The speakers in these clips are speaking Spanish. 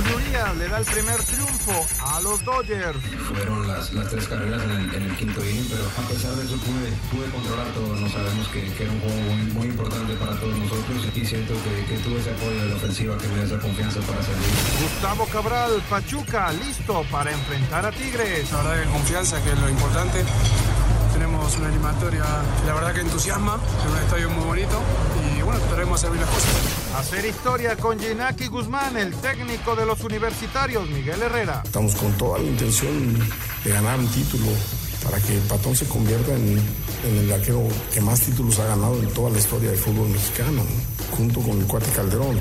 Julio Urias le da el primer triunfo a los Dodgers. Fueron las, las tres carreras en el, en el, quinto inning, pero a pesar de eso pude, pude controlar todo. No sabemos que, que, era un juego muy, muy, importante para todos nosotros y siento que, que, tuve ese apoyo de la ofensiva que me da esa confianza para salir. Gustavo Cabral, Pachuca, listo para enfrentar a Tigres. La verdad que confianza, que es lo importante tenemos una animatoria, la verdad que entusiasma, es un estadio muy bonito y bueno, trataremos a servir las cosas. Hacer historia con Ginaki Guzmán, el técnico de los universitarios, Miguel Herrera. Estamos con toda la intención de ganar un título para que Patón se convierta en, en el arquero que más títulos ha ganado en toda la historia del fútbol mexicano, junto con el Cuate Calderón.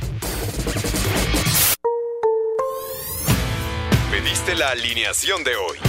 Pediste la alineación de hoy.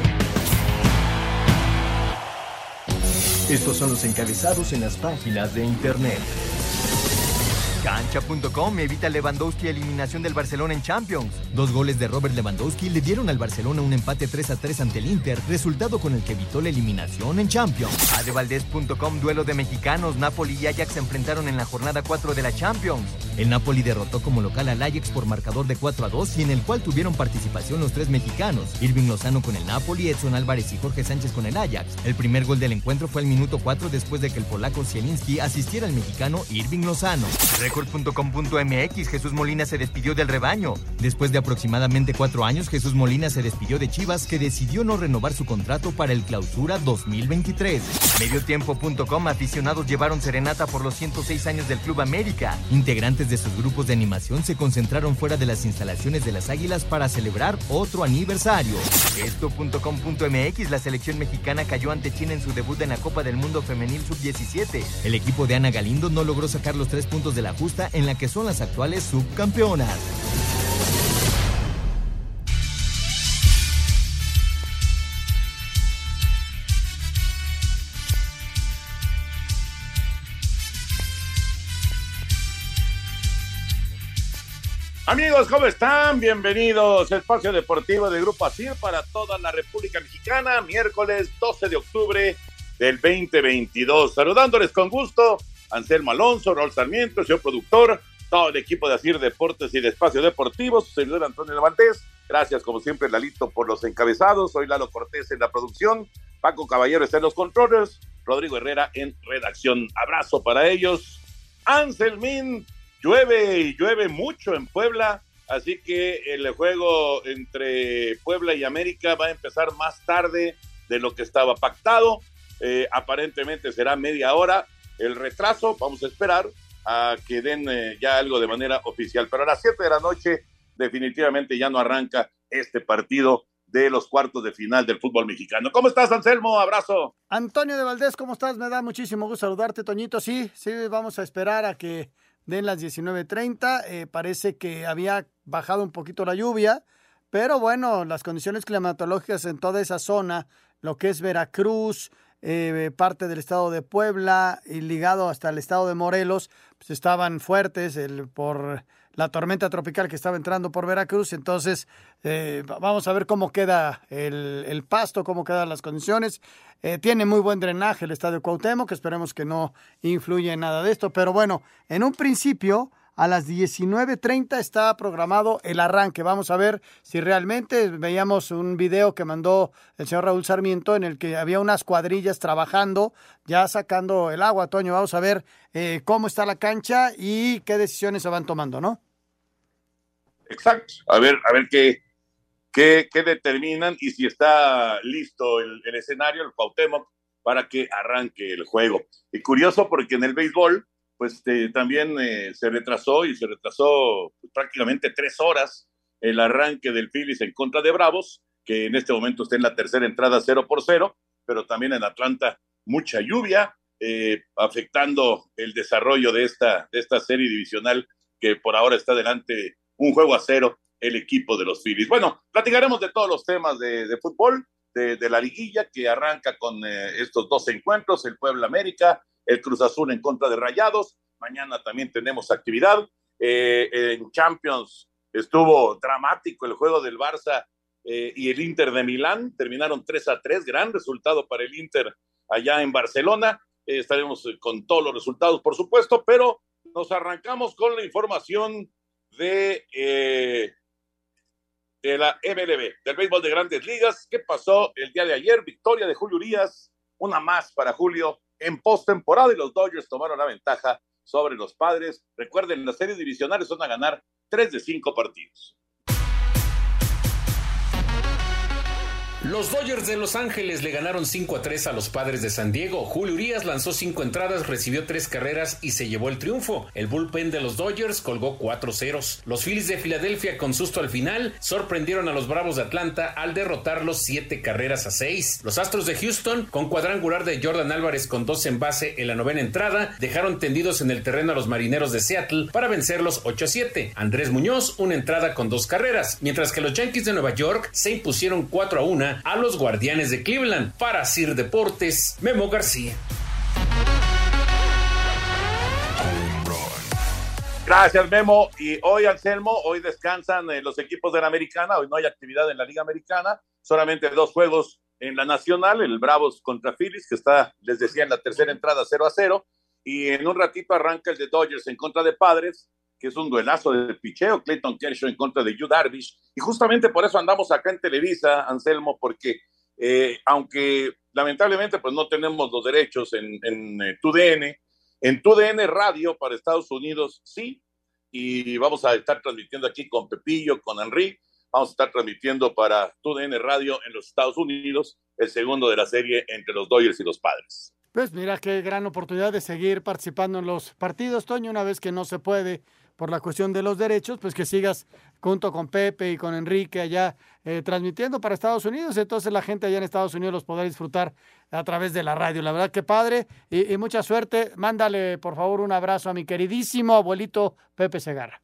Estos son los encabezados en las páginas de internet. Cancha.com evita Lewandowski eliminación del Barcelona en Champions. Dos goles de Robert Lewandowski le dieron al Barcelona un empate 3 a 3 ante el Inter, resultado con el que evitó la eliminación en Champions. Adevaldez.com duelo de mexicanos, Napoli y Ajax se enfrentaron en la jornada 4 de la Champions. El Napoli derrotó como local al Ajax por marcador de 4 a 2 y en el cual tuvieron participación los tres mexicanos, Irving Lozano con el Napoli, Edson Álvarez y Jorge Sánchez con el Ajax. El primer gol del encuentro fue al minuto 4 después de que el polaco Zielinski asistiera al mexicano Irving Lozano. Record.com.mx Jesús Molina se despidió del rebaño. Después de aproximadamente cuatro años, Jesús Molina se despidió de Chivas, que decidió no renovar su contrato para el clausura 2023. Mediotiempo.com aficionados llevaron serenata por los 106 años del Club América. Integrantes de sus grupos de animación se concentraron fuera de las instalaciones de las Águilas para celebrar otro aniversario. Esto.com.mx La selección mexicana cayó ante China en su debut en la Copa del Mundo Femenil Sub-17. El equipo de Ana Galindo no logró sacar los tres puntos de la justa en la que son las actuales subcampeonas. Amigos, ¿cómo están? Bienvenidos a Espacio Deportivo de Grupo ASIR para toda la República Mexicana, miércoles 12 de octubre del 2022. Saludándoles con gusto, Anselmo Alonso, Raúl Sarmiento, señor productor, todo el equipo de ASIR Deportes y de Espacio Deportivo, su servidor Antonio Levantés. Gracias, como siempre, Lalito, por los encabezados. Soy Lalo Cortés en la producción, Paco Caballero está en los controles, Rodrigo Herrera en redacción. Abrazo para ellos. Anselmín, llueve y llueve mucho en Puebla, así que el juego entre Puebla y América va a empezar más tarde de lo que estaba pactado. Eh, aparentemente será media hora el retraso, vamos a esperar a que den eh, ya algo de manera oficial, pero a las 7 de la noche definitivamente ya no arranca este partido de los cuartos de final del fútbol mexicano. ¿Cómo estás, Anselmo? Abrazo. Antonio de Valdés, ¿cómo estás? Me da muchísimo gusto saludarte, Toñito. Sí, sí, vamos a esperar a que den las 19.30. Eh, parece que había bajado un poquito la lluvia, pero bueno, las condiciones climatológicas en toda esa zona, lo que es Veracruz, eh, parte del estado de Puebla y ligado hasta el estado de Morelos, pues estaban fuertes el, por la tormenta tropical que estaba entrando por Veracruz. Entonces, eh, vamos a ver cómo queda el, pasto, cómo quedan las condiciones. Eh, tiene muy buen drenaje el estadio Cuauhtémoc, que esperemos que no influya en nada de esto. Pero bueno, en un principio, a las 19.30 está programado el arranque. Vamos a ver si realmente veíamos un video que mandó el señor Raúl Sarmiento en el que había unas cuadrillas trabajando, ya sacando el agua, Toño. Vamos a ver eh, cómo está la cancha y qué decisiones se van tomando, ¿no? Exacto. A ver, a ver qué, qué, qué determinan y si está listo el, escenario, el Cuauhtémoc, para que arranque el juego. Y curioso porque en el béisbol, pues eh, también eh, se retrasó y se retrasó pues, prácticamente tres horas el arranque del Phillies en contra de Bravos, que en este momento está en la tercera entrada 0 por 0, pero también en Atlanta mucha lluvia, eh, afectando el desarrollo de esta, de esta serie divisional que por ahora está delante un juego a cero el equipo de los Phillies. Bueno, platicaremos de todos los temas de, fútbol, de, la liguilla que arranca con eh, estos dos encuentros, el Puebla América, el Cruz Azul en contra de Rayados. Mañana también tenemos actividad. Eh, en Champions estuvo dramático el juego del Barça eh, y el Inter de Milán. Terminaron 3 a 3, gran resultado para el Inter allá en Barcelona. estaremos con todos los resultados, por supuesto, pero nos arrancamos con la información de de la MLB, del béisbol de grandes ligas. ¿Qué pasó el día de ayer? Victoria de Julio Urias, una más para Julio en postemporada y los Dodgers tomaron la ventaja sobre los padres. Recuerden, las series divisionales son a ganar tres de cinco partidos. Los Dodgers de Los Ángeles le ganaron 5 a 3 a los padres de San Diego. Julio Urias lanzó 5 entradas, recibió 3 carreras y se llevó el triunfo. El bullpen de los Dodgers colgó 4 ceros. Los Phillies de Filadelfia, con susto al final, sorprendieron a los Bravos de Atlanta al derrotarlos 7 carreras a 6. Los Astros de Houston, con cuadrangular de Jordan Álvarez con 2 en base en la novena entrada, dejaron tendidos en el terreno a los marineros de Seattle para vencerlos 8 a 7. Andrés Muñoz, una entrada con 2 carreras, mientras que los Yankees de Nueva York se impusieron 4 a 1 a los Guardianes de Cleveland. Para Sir Deportes, Memo García. Gracias, Memo. Y hoy, Anselmo, hoy descansan eh, los equipos de la Americana. Hoy no hay actividad en la Liga Americana. Solamente dos juegos en la Nacional, el Bravos contra Phillies, que está, les decía, en la tercera entrada 0 a 0. Y en un ratito arranca el de Dodgers en contra de Padres que es un duelazo de picheo, Clayton Kershaw en contra de Yu Darvish, y justamente por eso andamos acá en Televisa, Anselmo, porque eh, aunque lamentablemente pues no tenemos los derechos en, en eh, TUDN, en TUDN Radio para Estados Unidos sí, y vamos a estar transmitiendo aquí con Pepillo, con Henry, vamos a estar transmitiendo para TUDN Radio en los Estados Unidos, el segundo de la serie entre los Dodgers y los Padres. Pues mira qué gran oportunidad de seguir participando en los partidos, Toño, una vez que no se puede por la cuestión de los derechos, pues que sigas junto con Pepe y con Enrique allá eh, transmitiendo para Estados Unidos. Entonces la gente allá en Estados Unidos los podrá disfrutar a través de la radio. La verdad que padre y, mucha suerte. Mándale por favor un abrazo a mi queridísimo abuelito Pepe Segarra.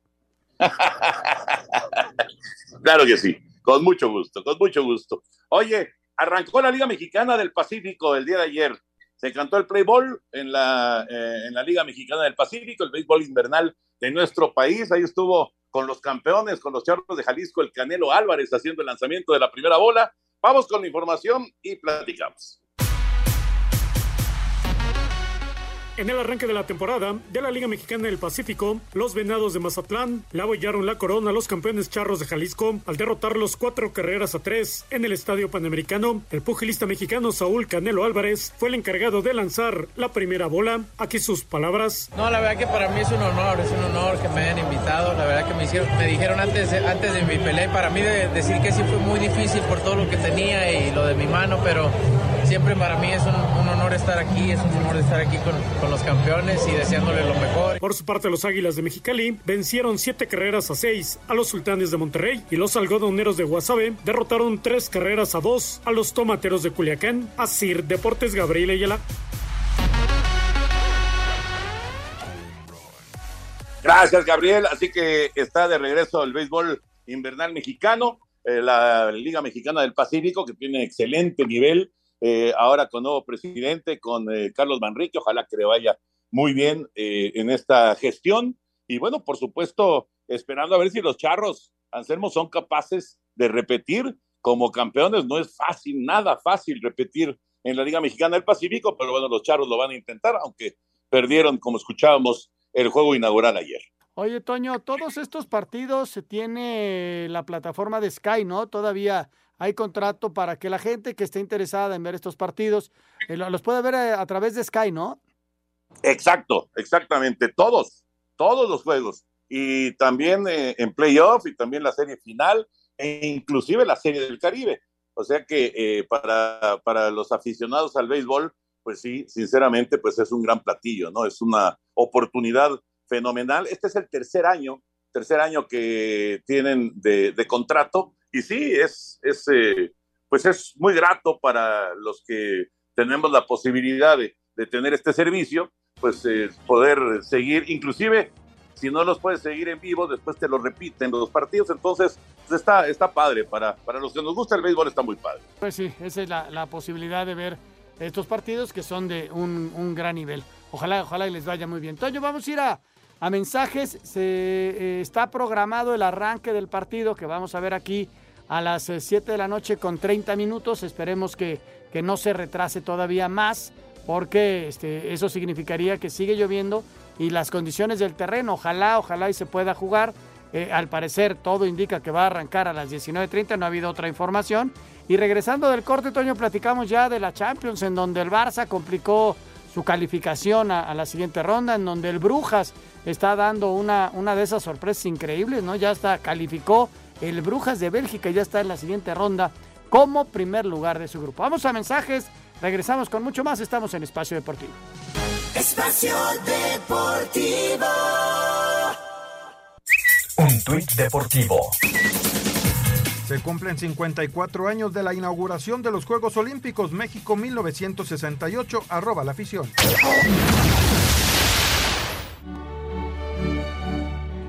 claro que sí, con mucho gusto, con mucho gusto. Oye, arrancó la Liga Mexicana del Pacífico el día de ayer. Se cantó el play ball en la, eh, en la Liga Mexicana del Pacífico, el béisbol invernal de nuestro país. Ahí estuvo con los campeones, con los charros de Jalisco, el Canelo Álvarez haciendo el lanzamiento de la primera bola. Vamos con la información y platicamos. En el arranque de la temporada de la Liga Mexicana del Pacífico, los Venados de Mazatlán le abollaron la corona a los campeones charros de Jalisco al derrotarlos cuatro carreras a tres en el Estadio Panamericano. El pugilista mexicano Saúl Canelo Álvarez fue el encargado de lanzar la primera bola. Aquí sus palabras. No, la verdad que para mí es un honor, es un honor que me hayan invitado. La verdad que me, hicieron, me dijeron antes, antes de mi pelea, para mí de decir que sí fue muy difícil por todo lo que tenía y lo de mi mano, pero siempre para mí es un, honor estar aquí, es un honor estar aquí con los campeones y deseándole lo mejor. Por su parte, los Águilas de Mexicali vencieron siete carreras a seis a los Sultanes de Monterrey y los algodoneros de Guasave derrotaron tres carreras a dos a los Tomateros de Culiacán. Así, Deportes Gabriel Ayala. Gracias, Gabriel. Así que está de regreso el béisbol invernal mexicano, eh, la Liga Mexicana del Pacífico, que tiene excelente nivel eh, ahora con nuevo presidente, con eh, Carlos Manrique, ojalá que le vaya muy bien eh, en esta gestión. Y bueno, por supuesto, esperando a ver si los charros, Anselmo, son capaces de repetir como campeones. No es fácil, nada fácil repetir en la Liga Mexicana del Pacífico, pero bueno, los charros lo van a intentar, aunque perdieron, como escuchábamos, el juego inaugural ayer. Oye, Toño, todos estos partidos se tiene la plataforma de Sky, ¿no? Todavía hay contrato para que la gente que esté interesada en ver estos partidos eh, los pueda ver eh, a, través de Sky, ¿no? Exacto, exactamente, todos, todos los juegos. Y también eh, en playoff y también la serie final e inclusive la serie del Caribe. O sea que para, para los aficionados al béisbol, pues sí, sinceramente, pues es un gran platillo, ¿no? Es una oportunidad fenomenal. Este es el tercer año, tercer año que tienen de, de contrato y sí, es, es eh, pues es muy grato para los que tenemos la posibilidad de, tener este servicio, pues eh, poder seguir, inclusive si no los puedes seguir en vivo, después te lo repiten los partidos, entonces pues está, está padre. Para, para los que nos gusta el béisbol está muy padre. Pues sí, esa es la, la posibilidad de ver estos partidos que son de un, un, gran nivel. Ojalá, ojalá y les vaya muy bien. Toño, vamos a ir a, a mensajes. Se eh, está programado el arranque del partido que vamos a ver aquí a las 7 eh, de la noche con 30 minutos. Esperemos que, que no se retrase todavía más porque este, eso significaría que sigue lloviendo y las condiciones del terreno, ojalá, ojalá y se pueda jugar. Eh, al parecer todo indica que va a arrancar a las 19.30, no ha habido otra información. Y regresando del corte, Toño, platicamos ya de la Champions, en donde el Barça complicó su calificación a, a la siguiente ronda, en donde el Brujas está dando una, una de esas sorpresas increíbles, ¿no? Ya está, calificó el Brujas de Bélgica, ya está en la siguiente ronda como primer lugar de su grupo. Vamos a mensajes, regresamos con mucho más, estamos en Espacio Deportivo. Espacio Deportivo. Un tuit deportivo. Se cumplen 54 años de la inauguración de los Juegos Olímpicos México 1968, arroba la afición.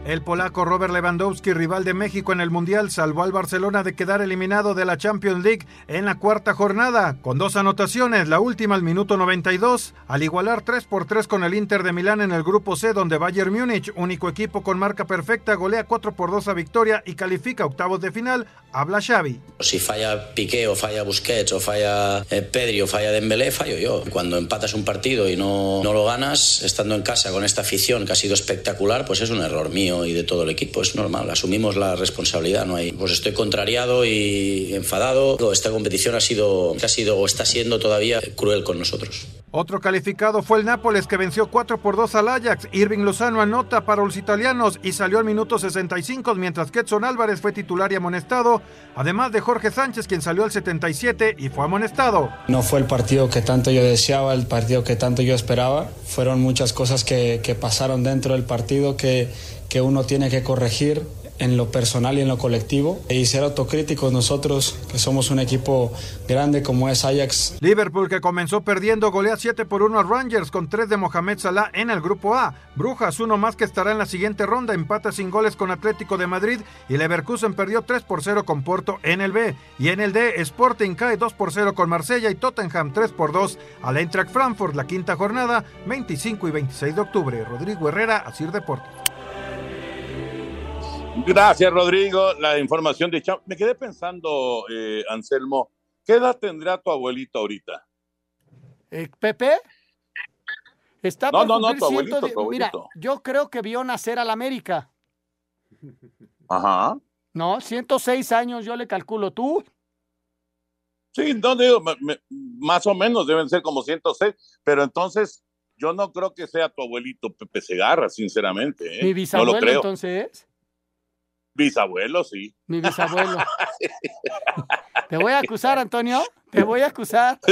El polaco Robert Lewandowski, rival de México en el Mundial, salvó al Barcelona de quedar eliminado de la Champions League en la cuarta jornada, con dos anotaciones, la última al minuto 92, al igualar 3 por 3 con el Inter de Milán en el grupo C, donde Bayern Múnich, único equipo con marca perfecta, golea 4 por 2 a Victoria y califica octavos de final, habla Xavi. Si falla Piqué o falla Busquets o falla eh, Pedri o falla Dembélé, fallo yo. Cuando empatas un partido y no, no lo ganas, estando en casa con esta afición que ha sido espectacular, pues es un error mío y de todo el equipo. Es normal, asumimos la responsabilidad. No hay, pues estoy contrariado y enfadado. Esta competición ha sido, ha sido o está siendo todavía cruel con nosotros. Otro calificado fue el Nápoles que venció 4 por 2 al Ajax. Irving Lozano anota para los italianos y salió al minuto 65 mientras que Edson Álvarez fue titular y amonestado, además de Jorge Sánchez quien salió al 77 y fue amonestado. No fue el partido que tanto yo deseaba, el partido que tanto yo esperaba. Fueron muchas cosas que, que pasaron dentro del partido que, que uno tiene que corregir en lo personal y en lo colectivo y ser autocríticos nosotros que somos un equipo grande como es Ajax. Liverpool que comenzó perdiendo golea 7 por 1 a Rangers con 3 de Mohamed Salah en el grupo A. Brujas uno más que estará en la siguiente ronda, empata sin goles con Atlético de Madrid y Leverkusen perdió 3 por 0 con Porto en el B. Y en el D, Sporting cae 2 por 0 con Marsella y Tottenham 3 por 2 al Eintracht Frankfurt la quinta jornada 25 y 26 de octubre. Rodrigo Herrera, Asir Deportes. Gracias, Rodrigo. La información de Cham. Me quedé pensando, eh, Anselmo, ¿qué edad tendrá tu abuelito ahorita? Eh, ¿Pepe? Está No, por no, no, cumplir tu abuelito, 110 tu Mira, yo creo que vio nacer al América. Ajá. No, 106 años yo le calculo. ¿Tú? Sí, no digo, me- me- más o menos deben ser como 106, pero entonces yo no creo que sea tu abuelito Pepe Segarra, sinceramente. ¿eh? Mi no lo creo. entonces. Bisabuelo, sí. Mi bisabuelo. Te voy a acusar, Antonio. Te voy a acusar.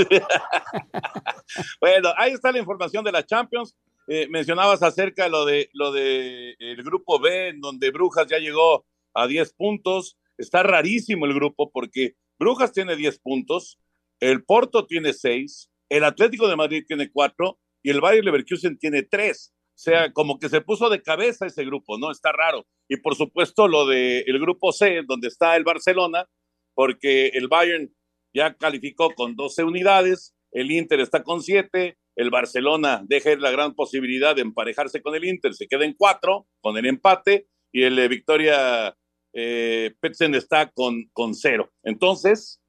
Bueno, ahí está la información de la Champions. Eh, mencionabas acerca de lo de lo de el grupo B, en donde Brujas ya llegó a 10 puntos. Está rarísimo el grupo porque Brujas tiene 10 puntos, el Porto tiene 6, el Atlético de Madrid tiene 4 y el Bayer Leverkusen tiene 3. O sea, como que se puso de cabeza ese grupo, ¿no? Está raro. Y por supuesto lo del el grupo C, donde está el Barcelona, porque el Bayern ya calificó con 12 unidades, el Inter está con 7, el Barcelona deja la gran posibilidad de emparejarse con el Inter, se queda en 4 con el empate y el eh, Victoria eh, está con, con 0. Entonces,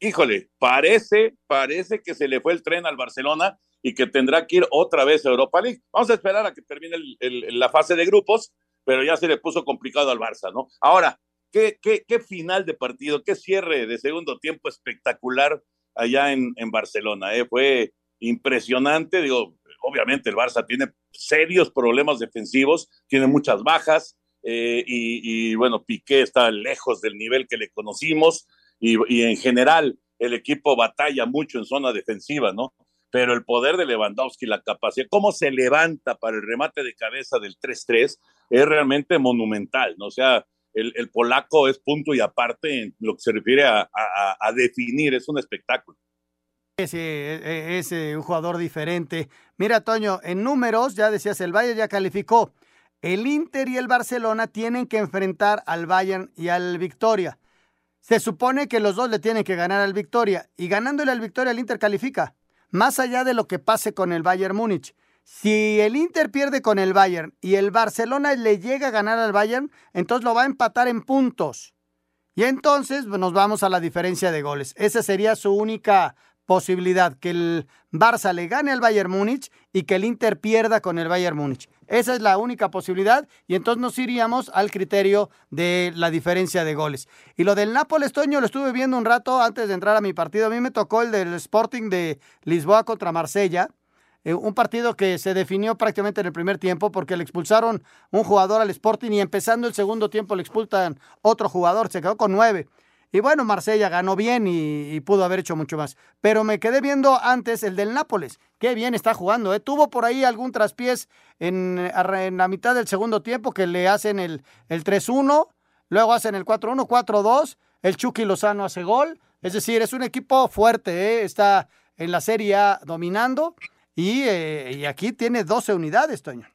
híjole, parece, parece que se le fue el tren al Barcelona y que tendrá que ir otra vez a Europa League. Vamos a esperar a que termine el- la fase de grupos, pero ya se le puso complicado al Barça, ¿no? Ahora, qué, qué, final de partido, qué cierre de segundo tiempo espectacular allá en, en Barcelona, ¿eh? Fue impresionante, digo, obviamente el Barça tiene serios problemas defensivos, tiene muchas bajas, eh, y, y, bueno, Piqué está lejos del nivel que le conocimos, y, y en general el equipo batalla mucho en zona defensiva, ¿no? Pero el poder de Lewandowski, la capacidad, cómo se levanta para el remate de cabeza del 3-3, es realmente monumental, ¿no? O sea, el, el polaco es punto y aparte en lo que se refiere a, a- definir, es un espectáculo. Es, eh, es, eh, un jugador diferente. Mira, Toño, en números, ya decías, el Bayern ya calificó. el Inter y el Barcelona tienen que enfrentar al Bayern y al Victoria. Se supone que los dos le tienen que ganar al Victoria y ganándole al Victoria el Inter califica, más allá de lo que pase con el Bayern Múnich. Si el Inter pierde con el Bayern y el Barcelona le llega a ganar al Bayern, entonces lo va a empatar en puntos. Y entonces nos vamos a la diferencia de goles. Esa sería su única posibilidad, que el Barça le gane al Bayern Múnich y que el Inter pierda con el Bayern Múnich. Esa es la única posibilidad y entonces nos iríamos al criterio de la diferencia de goles. Y lo del Nápoles, Toño, lo estuve viendo un rato antes de entrar a mi partido. A mí me tocó el del Sporting de Lisboa contra Marsella. Eh, un partido que se definió prácticamente en el primer tiempo porque le expulsaron un jugador al Sporting y empezando el segundo tiempo le expulsan otro jugador, se quedó con nueve. Y bueno, Marsella ganó bien y, pudo haber hecho mucho más. Pero me quedé viendo antes el del Nápoles. Qué bien está jugando. ¿eh? Tuvo por ahí algún traspiés en, la mitad del segundo tiempo que le hacen el, el 3-1, luego hacen el 4-1, 4-2. El Chucky Lozano hace gol. Es decir, es un equipo fuerte. ¿eh? Está en la Serie A dominando y, eh, y aquí tiene 12 unidades, Toño.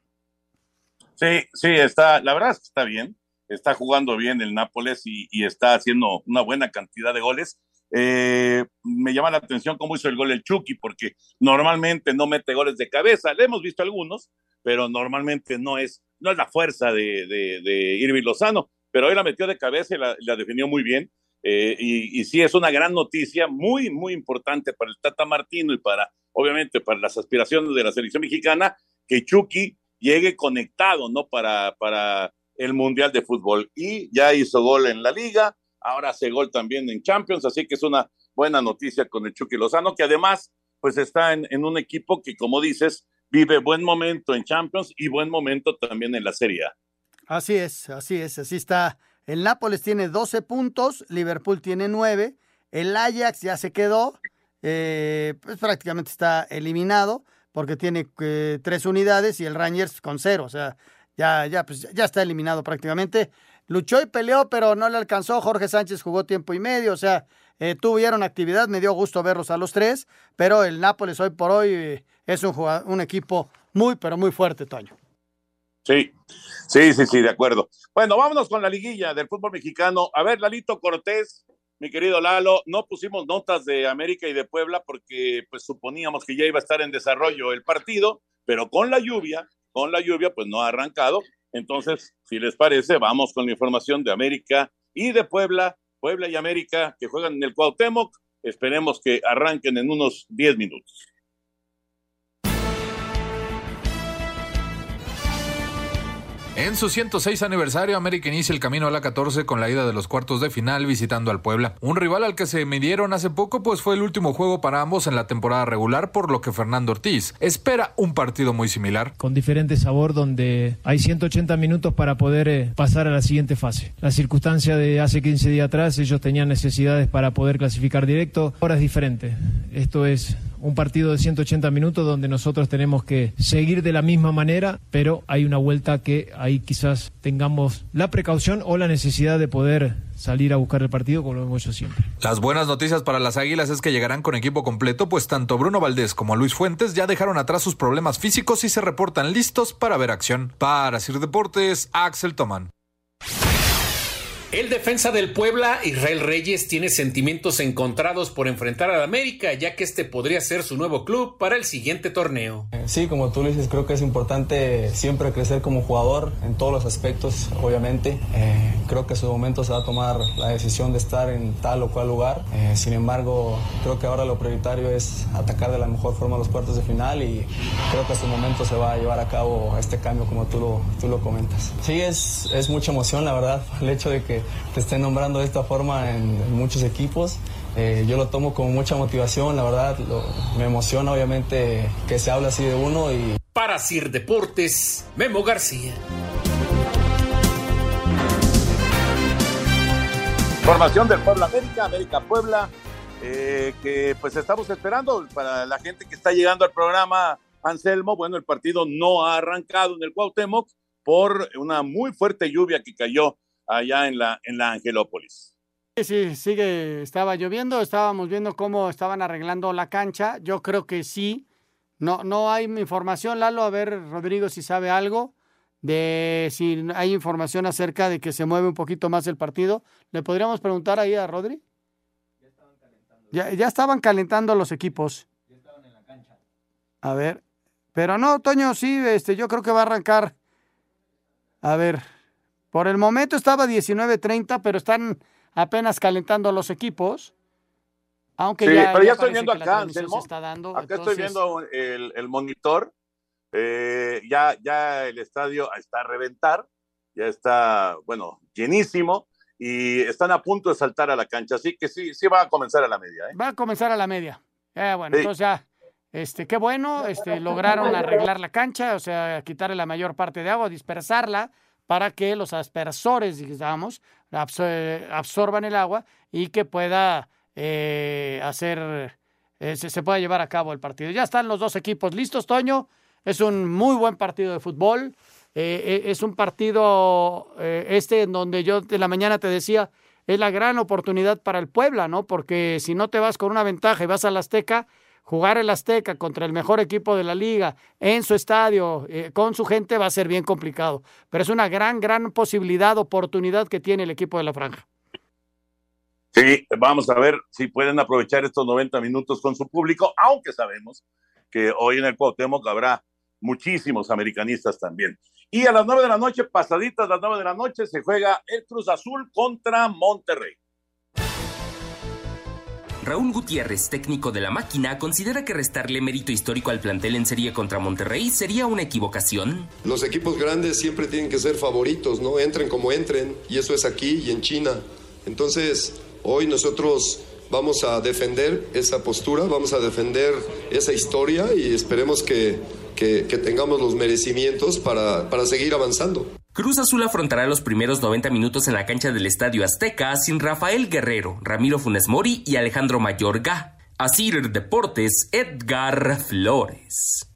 Sí, sí, está, la verdad es que está bien está jugando bien el Nápoles y, está haciendo una buena cantidad de goles. Eh, me llama la atención cómo hizo el gol el Chucky, porque normalmente no mete goles de cabeza. Le hemos visto algunos, pero normalmente no es, no es la fuerza de, de, Irving Lozano. Pero hoy la metió de cabeza y la, definió muy bien. Eh, y, y, sí, es una gran noticia, muy, muy importante para el Tata Martino y para, obviamente, para las aspiraciones de la selección mexicana, que Chucky llegue conectado, ¿no? Para, para el Mundial de Fútbol. Y ya hizo gol en la liga, ahora hace gol también en Champions, así que es una buena noticia con el Chucky Lozano, que además pues está en, un equipo que, como dices, vive buen momento en Champions y buen momento también en la Serie A. Así es, así es, así está. El Nápoles tiene 12 puntos, Liverpool tiene 9, el Ajax ya se quedó, eh, pues prácticamente está eliminado porque tiene eh, tres unidades y el Rangers con cero, o sea, ya, ya, pues ya está eliminado prácticamente. Luchó y peleó, pero no le alcanzó. Jorge Sánchez jugó tiempo y medio, o sea, eh, tuvieron actividad, me dio gusto verlos a los tres, pero el Nápoles hoy por hoy eh, es un, un equipo muy, pero muy fuerte, Toño. Sí, sí, sí, sí, de acuerdo. Bueno, vámonos con la liguilla del fútbol mexicano. A ver, Lalito Cortés, mi querido Lalo, no pusimos notas de América y de Puebla porque pues suponíamos que ya iba a estar en desarrollo el partido, pero con la lluvia con la lluvia, pues no ha arrancado. Entonces, si les parece, vamos con la información de América y de Puebla, Puebla y América que juegan en el Cuauhtémoc. Esperemos que arranquen en unos 10 minutos. En su 106 aniversario, América inicia el camino a la 14 con la ida de los cuartos de final visitando al Puebla. Un rival al que se midieron hace poco, pues fue el último juego para ambos en la temporada regular, por lo que Fernando Ortiz espera un partido muy similar. Con diferente sabor, donde hay 180 minutos para poder eh, pasar a la siguiente fase. La circunstancia de hace 15 días atrás, ellos tenían necesidades para poder clasificar directo. Ahora es diferente. Esto es un partido de 180 minutos donde nosotros tenemos que seguir de la misma manera, pero hay una vuelta que ahí quizás tengamos la precaución o la necesidad de poder salir a buscar el partido como lo hemos hecho siempre. Las buenas noticias para las Águilas es que llegarán con equipo completo, pues tanto Bruno Valdés como Luis Fuentes ya dejaron atrás sus problemas físicos y se reportan listos para ver acción. Para Sir Deportes, Axel Toman. El defensa del Puebla, Israel Reyes, tiene sentimientos encontrados por enfrentar al América, ya que este podría ser su nuevo club para el siguiente torneo. Sí, como tú dices, creo que es importante siempre crecer como jugador en todos los aspectos, obviamente. Eh, creo que en su momento se va a tomar la decisión de estar en tal o cual lugar. Eh, sin embargo, creo que ahora lo prioritario es atacar de la mejor forma los cuartos de final y creo que en su momento se va a llevar a cabo este cambio como tú lo, tú lo comentas. Sí, es, es mucha emoción, la verdad, el hecho de que te estén nombrando de esta forma en, muchos equipos. Eh, yo lo tomo con mucha motivación, la verdad, me emociona obviamente que se hable así de uno y... Para Sir Deportes, Memo García. Formación del Puebla América, América Puebla, eh, que pues estamos esperando para la gente que está llegando al programa Anselmo. Bueno, el partido no ha arrancado en el Cuauhtémoc por una muy fuerte lluvia que cayó allá en la, en la Angelópolis. Sí, sí, sigue, estaba lloviendo, estábamos viendo cómo estaban arreglando la cancha. Yo creo que sí. No, no hay información, Lalo, a ver, Rodrigo, si sabe algo de si hay información acerca de que se mueve un poquito más el partido. ¿Le podríamos preguntar ahí a Rodri? Ya, ya estaban calentando los equipos. A ver. Pero no, Toño, sí, este, yo creo que va a arrancar. A ver. Por el momento estaba 19.30, pero están apenas calentando los equipos. Aunque Sí, ya, pero ya estoy viendo acá, Anselmo. se está dando. Acá entonces- estoy viendo el, el monitor. Eh, ya, ya el estadio está a reventar. Ya está, bueno, llenísimo. Y están a punto de saltar a la cancha. Así que sí, sí va a comenzar a la media. ¿eh? Va a comenzar a la media. Eh, bueno, Sí. entonces ya, este, qué bueno, este, lograron arreglar la cancha, o sea, quitarle la mayor parte de agua, dispersarla para que los aspersores, digamos, absor- absorban el agua y que pueda eh, hacer, eh, se, pueda llevar a cabo el partido. Ya están los dos equipos listos, Toño. Es un muy buen partido de fútbol. Eh, es un partido este en donde yo de la mañana te decía, es la gran oportunidad para el Puebla, ¿no? Porque si no te vas con una ventaja y vas al Azteca, jugar el Azteca contra el mejor equipo de la liga en su estadio, eh, con su gente, va a ser bien complicado. Pero es una gran, gran posibilidad, oportunidad que tiene el equipo de la franja. Sí, vamos a ver si pueden aprovechar estos 90 minutos con su público, aunque sabemos que hoy en el Cuauhtémoc habrá muchísimos americanistas también. Y a las 9 de la noche, pasaditas las 9 de la noche, se juega el Cruz Azul contra Monterrey. Raúl Gutiérrez, técnico de la máquina, considera que restarle mérito histórico al plantel en serie contra Monterrey sería una equivocación. Los equipos grandes siempre tienen que ser favoritos, ¿no? Entren como entren, y eso es aquí y en China. Entonces, hoy nosotros vamos a defender esa postura, vamos a defender esa historia y esperemos que, que- tengamos los merecimientos para, para seguir avanzando. Cruz Azul afrontará los primeros 90 minutos en la cancha del Estadio Azteca sin Rafael Guerrero, Ramiro Funes Mori y Alejandro Mayorga. Asir Deportes, Edgar Flores.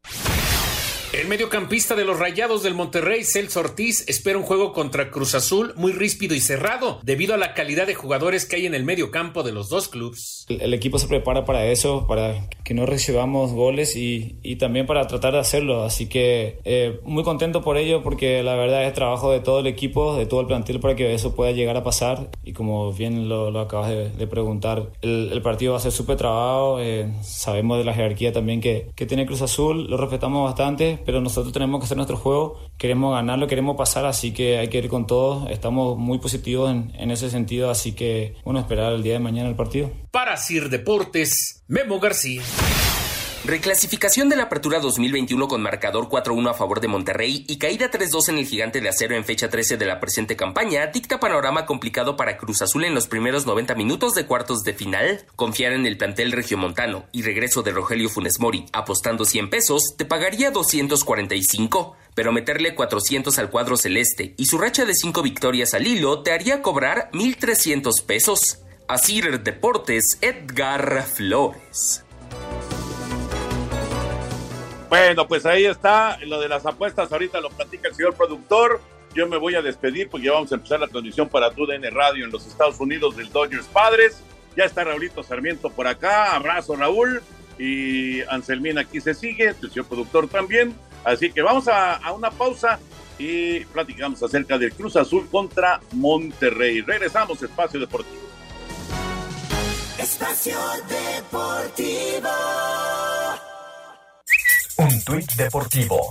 El mediocampista de los Rayados del Monterrey, Celso Ortiz, espera un juego contra Cruz Azul muy ríspido y cerrado, debido a la calidad de jugadores que hay en el mediocampo de los dos clubes. El, equipo se prepara para eso, para que no recibamos goles y, también para tratar de hacerlo. Así que eh, muy contento por ello porque la verdad es trabajo de todo el equipo, de todo el plantel para que eso pueda llegar a pasar. Y como bien lo, lo acabas de, preguntar, el, el partido va a ser súper trabado. eh, sabemos de la jerarquía también que, que tiene Cruz Azul, lo respetamos bastante, pero nosotros tenemos que hacer nuestro juego, queremos ganarlo, queremos pasar, así que hay que ir con todo. Estamos muy positivos en, en ese sentido, así que bueno, esperar el día de mañana el partido. Para Sir Deportes, Memo García. Reclasificación de la Apertura 2021 con marcador 4-1 a favor de Monterrey y caída 3-2 en el Gigante de Acero en fecha 13 de la presente campaña dicta panorama complicado para Cruz Azul en los primeros 90 minutos de cuartos de final. Confiar en el plantel regiomontano y regreso de Rogelio Funes Mori apostando 100 pesos te pagaría 245, pero meterle 400 al cuadro celeste y su racha de 5 victorias al hilo te haría cobrar 1300 pesos. Asir Deportes, Edgar Flores. Bueno, pues ahí está lo de las apuestas. Ahorita lo platica el señor productor. Yo me voy a despedir porque ya vamos a empezar la transmisión para TUDN Radio en los Estados Unidos del Dodgers Padres. Ya está Raulito Sarmiento por acá. Abrazo, Raúl. Y Anselmín aquí se sigue, el señor productor también. Así que vamos a, a una pausa y platicamos acerca del Cruz Azul contra Monterrey. Regresamos, Espacio Deportivo. Espacio Deportivo. Un tuit deportivo.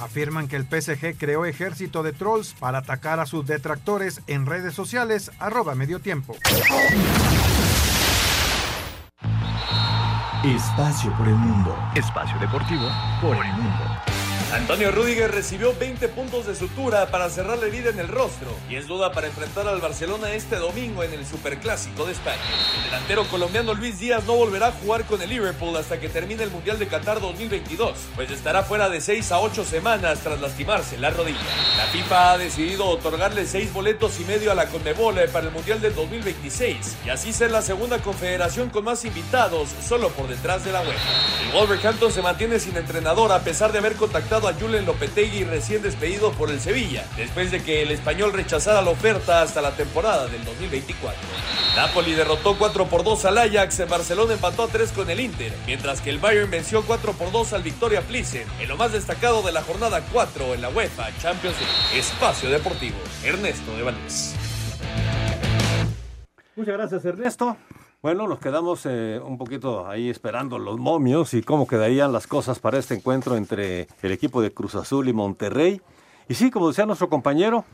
Afirman que el PSG creó ejército de trolls para atacar a sus detractores en redes sociales, arroba medio tiempo. Espacio por el mundo. Espacio deportivo por el mundo. Antonio Rüdiger recibió 20 puntos de sutura para cerrar la herida en el rostro y es duda para enfrentar al Barcelona este domingo en el Superclásico de España. El delantero colombiano Luis Díaz no volverá a jugar con el Liverpool hasta que termine el Mundial de Qatar 2022, pues estará fuera de 6 a 8 semanas tras lastimarse la rodilla. La FIFA ha decidido otorgarle 6 boletos y medio a la Conmebol para el Mundial del 2026 y así ser la segunda confederación con más invitados solo por detrás de la UEFA. El Wolverhampton se mantiene sin entrenador a pesar de haber contactado a Julen Lopetegui recién despedido por el Sevilla, después de que el español rechazara la oferta hasta la temporada del 2024. Napoli derrotó 4 por 2 al Ajax, Barcelona empató a 3 con el Inter, mientras que el Bayern venció 4 por 2 al Victoria Plissen, en lo más destacado de la jornada 4 en la UEFA Champions League. Espacio Deportivo, Ernesto de Valdés. Muchas gracias, Ernesto. Bueno, nos quedamos eh, un poquito ahí esperando los momios y cómo quedarían las cosas para este encuentro entre el equipo de Cruz Azul y Monterrey. Y sí, como decía nuestro compañero,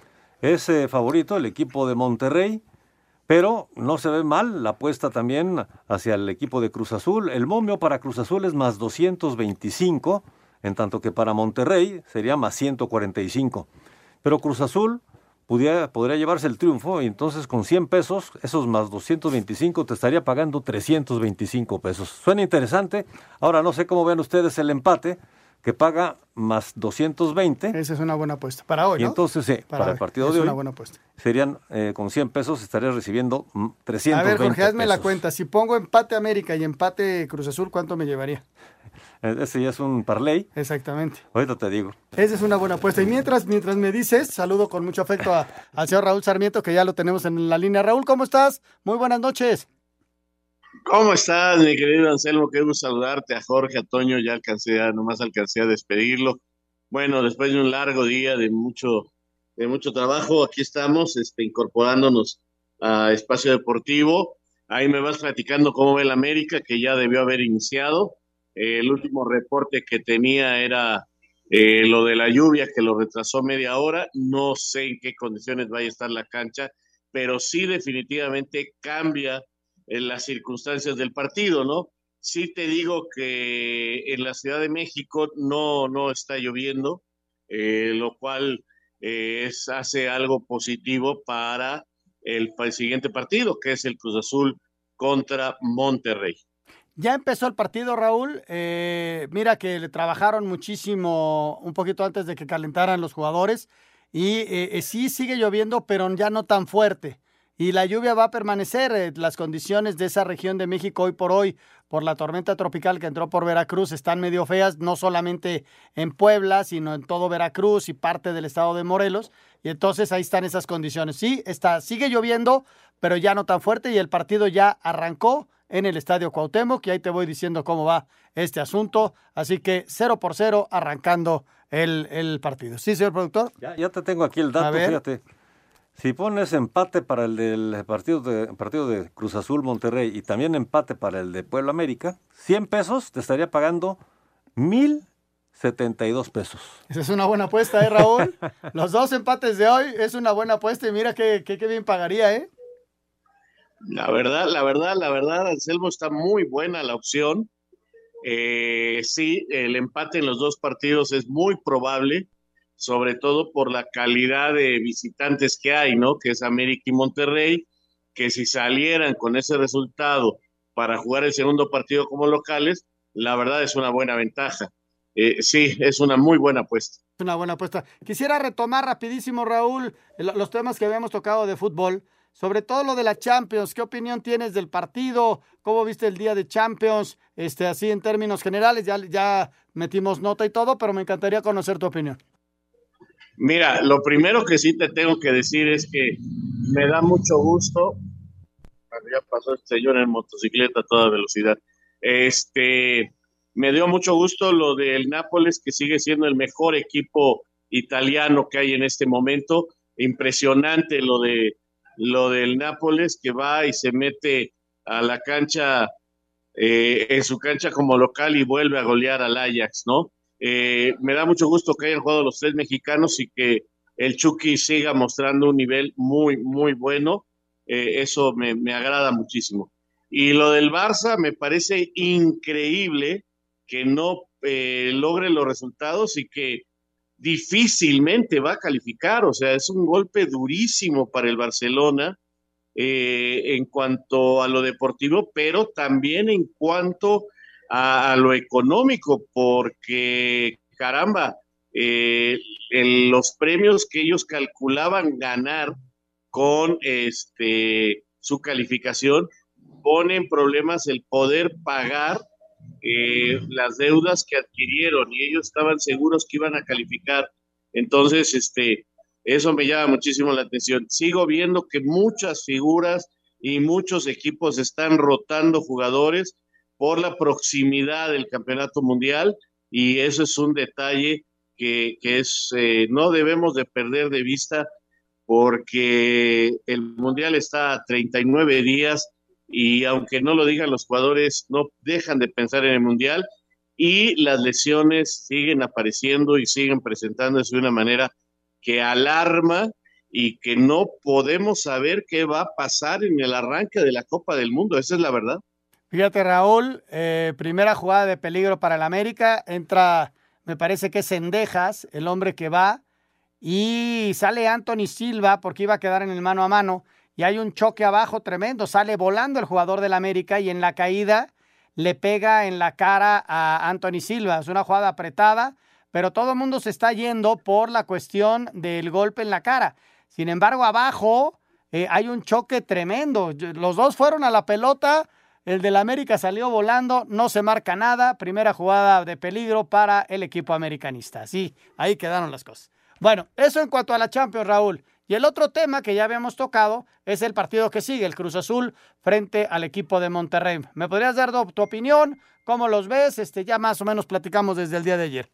es eh, favorito el equipo de Monterrey, pero no se ve mal la apuesta también hacia el equipo de Cruz Azul. El momio para Cruz Azul es más 225, en tanto que para Monterrey sería más 145. Pero Cruz Azul pudiera, podría llevarse el triunfo y entonces con 100 pesos, esos más 225, te estaría pagando 325 pesos. Suena interesante. Ahora no sé cómo ven ustedes el empate que paga más 220. Esa es una buena apuesta. Para hoy, Y entonces, sí, para, el partido es de hoy, una buena apuesta. serían eh, con 100 pesos, estaría recibiendo mm, 320 A ver, Jorge, hazme la cuenta. Si pongo empate América y empate Cruz Azul, ¿cuánto me llevaría? Eh, Ese ya es un parlay. Exactamente. Ahorita te digo. Esa es una buena apuesta. Y mientras, mientras me dices, saludo con mucho afecto a- al señor Raúl Sarmiento, que ya lo tenemos en la línea. Raúl, ¿cómo estás? Muy buenas noches. ¿Cómo estás, mi querido Anselmo? Qué gusto saludarte. A Jorge, a Toño, ya alcancé, ya nomás alcancé a despedirlo. Bueno, después de un largo día de mucho, de mucho trabajo, aquí estamos, este, incorporándonos a Espacio Deportivo. Ahí me vas platicando cómo ve el América, que ya debió haber iniciado. Eh, el último reporte que tenía era eh, lo de la lluvia, que lo retrasó media hora. No sé en qué condiciones vaya a estar la cancha, pero sí definitivamente cambia en las circunstancias del partido, ¿no? Sí te digo que en la Ciudad de México no, no está lloviendo, eh, lo cual eh, es, hace algo positivo para el, para el siguiente partido, que es el Cruz Azul contra Monterrey. Ya empezó el partido, Raúl. Eh, mira que le trabajaron muchísimo un poquito antes de que calentaran los jugadores. Y eh, eh, sí sigue lloviendo, pero ya no tan fuerte. Y la lluvia va a permanecer. las condiciones de esa región de México hoy por hoy, por la tormenta tropical que entró por Veracruz, están medio feas, no solamente en Puebla, sino en todo Veracruz y parte del estado de Morelos. Y entonces ahí están esas condiciones. Sí, está, sigue lloviendo, pero ya no tan fuerte. Y el partido ya arrancó en el Estadio Cuauhtémoc y ahí te voy diciendo cómo va este asunto. Así que 0 por 0 arrancando el, el partido. ¿Sí, señor productor? Ya, ya te tengo aquí el dato, fíjate. Si pones empate para el del partido de, partido de Cruz Azul Monterrey y también empate para el de Puebla América, 100 pesos te estaría pagando 1072 pesos. Esa es una buena apuesta, ¿eh, Raúl? Los dos empates de hoy es una buena apuesta y mira qué, qué, qué bien pagaría, ¿eh? La verdad, la verdad, la verdad, Anselmo está muy buena la opción. Eh, sí, el empate en los dos partidos es muy probable, sobre todo por la calidad de visitantes que hay, ¿no? Que es América y Monterrey, que si salieran con ese resultado para jugar el segundo partido como locales, la verdad es una buena ventaja. Eh, sí, es una muy buena apuesta. Es una buena apuesta. Quisiera retomar rapidísimo, Raúl, los temas que habíamos tocado de fútbol, sobre todo lo de la Champions. ¿Qué opinión tienes del partido? ¿Cómo viste el día de Champions? Este, así en términos generales, ya, ya metimos nota y todo, pero me encantaría conocer tu opinión. Mira, lo primero que sí te tengo que decir es que me da mucho gusto. Ya pasó este señor en motocicleta a toda velocidad. Este, me dio mucho gusto lo del Nápoles, que sigue siendo el mejor equipo italiano que hay en este momento. Impresionante lo de lo del Nápoles que va y se mete a la cancha eh, en su cancha como local y vuelve a golear al Ajax, ¿no? Eh, me da mucho gusto que hayan jugado los tres mexicanos y que el Chucky siga mostrando un nivel muy, muy bueno. Eh, eso me, me agrada muchísimo. Y lo del Barça me parece increíble que no eh, logre los resultados y que difícilmente va a calificar. O sea, es un golpe durísimo para el Barcelona eh, en cuanto a lo deportivo, pero también en cuanto a, lo económico, porque caramba, eh, los premios que ellos calculaban ganar con este su calificación pone en problemas el poder pagar eh, las deudas que adquirieron y ellos estaban seguros que iban a calificar. Entonces, este, eso me llama muchísimo la atención. Sigo viendo que muchas figuras y muchos equipos están rotando jugadores por la proximidad del campeonato mundial y eso es un detalle que, es, eh, no debemos de perder de vista porque el mundial está a 39 días y aunque no lo digan los jugadores, no dejan de pensar en el mundial y las lesiones siguen apareciendo y siguen presentándose de una manera que alarma y que no podemos saber qué va a pasar en el arranque de la Copa del Mundo. Esa es la verdad. Fíjate, Raúl, eh, primera jugada de peligro para el América. Entra, me parece que es Sendejas, el hombre que va, y sale Anthony Silva porque iba a quedar en el mano a mano. Y hay un choque abajo tremendo. Sale volando el jugador del América y en la caída le pega en la cara a Anthony Silva. Es una jugada apretada, pero todo el mundo se está yendo por la cuestión del golpe en la cara. Sin embargo, abajo eh, hay un choque tremendo. Los dos fueron a la pelota. El del América salió volando, no se marca nada. Primera jugada de peligro para el equipo americanista. Sí, ahí quedaron las cosas. Bueno, eso en cuanto a la Champions, Raúl. Y el otro tema que ya habíamos tocado es el partido que sigue, el Cruz Azul frente al equipo de Monterrey. ¿Me podrías dar tu opinión? ¿Cómo los ves? Este, ya más o menos platicamos desde el día de ayer.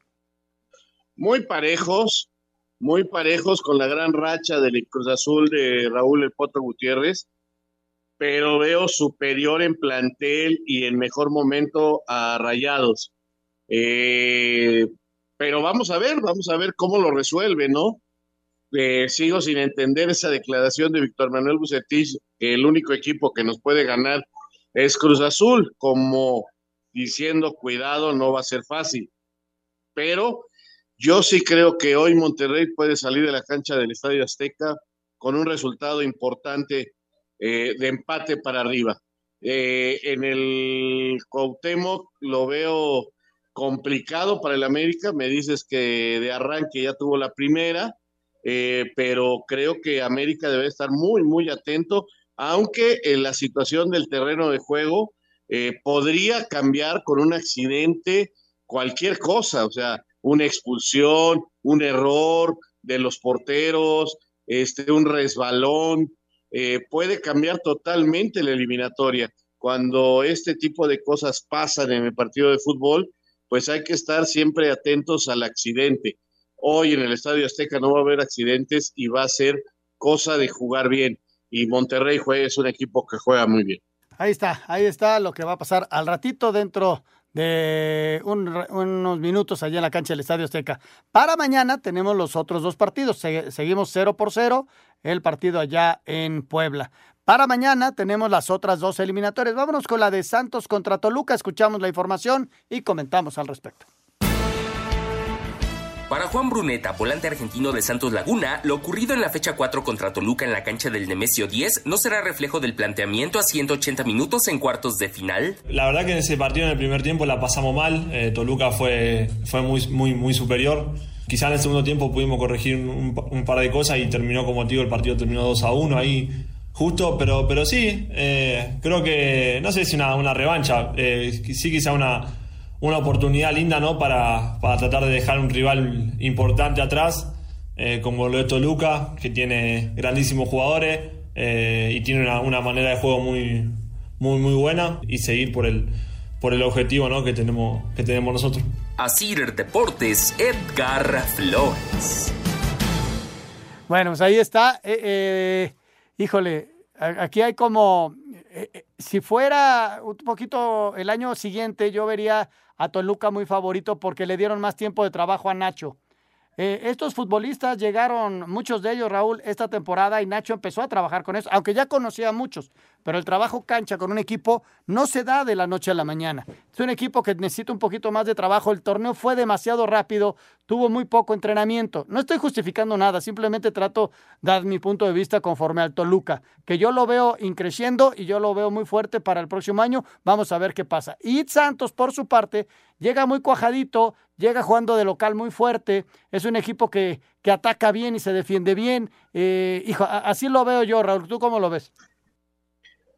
Muy parejos, muy parejos con la gran racha del Cruz Azul de Raúl El Potro Gutiérrez, pero veo superior en plantel y en mejor momento a Rayados. Eh, pero vamos a ver, vamos a ver cómo lo resuelve, ¿no? Eh, sigo sin entender esa declaración de Víctor Manuel Bucetich, que el único equipo que nos puede ganar es Cruz Azul, como diciendo, cuidado, no va a ser fácil. Pero yo sí creo que hoy Monterrey puede salir de la cancha del Estadio Azteca con un resultado importante eh, de empate para arriba. Eh, en el Cuauhtémoc lo veo complicado para el América, me dices que de arranque ya tuvo la primera, eh, pero creo que América debe estar muy, muy atento, aunque en la situación del terreno de juego eh, podría cambiar con un accidente cualquier cosa, o sea, una expulsión, un error de los porteros, este, un resbalón, eh, puede cambiar totalmente la eliminatoria. Cuando este tipo de cosas pasan en el partido de fútbol, pues hay que estar siempre atentos al accidente. Hoy en el Estadio Azteca no va a haber accidentes y va a ser cosa de jugar bien. Y Monterrey es un equipo que juega muy bien. Ahí está, ahí está lo que va a pasar al ratito dentro de unos minutos allá en la cancha del Estadio Azteca. Para mañana tenemos los otros dos partidos. seguimos 0 por 0, el partido allá en Puebla. Para mañana tenemos las otras dos eliminatorias. Vámonos con la de Santos contra Toluca. Escuchamos la información y comentamos al respecto. Para Juan Bruneta, volante argentino de Santos Laguna, lo ocurrido en la fecha 4 contra Toluca en la cancha del Nemesio 10 no será reflejo del planteamiento a 180 minutos en cuartos de final. La verdad que en ese partido en el primer tiempo la pasamos mal, eh, Toluca fue, fue muy, muy, superior. Quizá en el segundo tiempo pudimos corregir un, par de cosas y terminó como digo el partido terminó 2 a 1 ahí justo, pero, pero sí, eh, creo que no sé si una, una revancha, eh, sí quizá una una oportunidad linda ¿no? para, para tratar de dejar un rival importante atrás, eh, como lo es Toluca, que tiene grandísimos jugadores eh, y tiene una, manera de juego muy, muy, muy buena y seguir por el, por el objetivo ¿no? que, tenemos, que tenemos nosotros. Asir Deportes, Edgar Flores. Bueno, pues ahí está. Eh, híjole, aquí hay como, si fuera un poquito el año siguiente, yo vería a Toluca muy favorito porque le dieron más tiempo de trabajo a Nacho. Eh, estos futbolistas llegaron, muchos de ellos, Raúl, esta temporada y Nacho empezó a trabajar con eso, aunque ya conocía a muchos, pero el trabajo cancha con un equipo no se da de la noche a la mañana. Es un equipo que necesita un poquito más de trabajo. El torneo fue demasiado rápido, tuvo muy poco entrenamiento. No estoy justificando nada, simplemente trato de dar mi punto de vista conforme al Toluca, que yo lo veo increciendo y yo lo veo muy fuerte para el próximo año. Vamos a ver qué pasa. Y Santos, por su parte, llega muy cuajadito, llega jugando de local muy fuerte, es un equipo que, que ataca bien y se defiende bien. Eh, hijo, así lo veo yo, Raúl. ¿Tú cómo lo ves?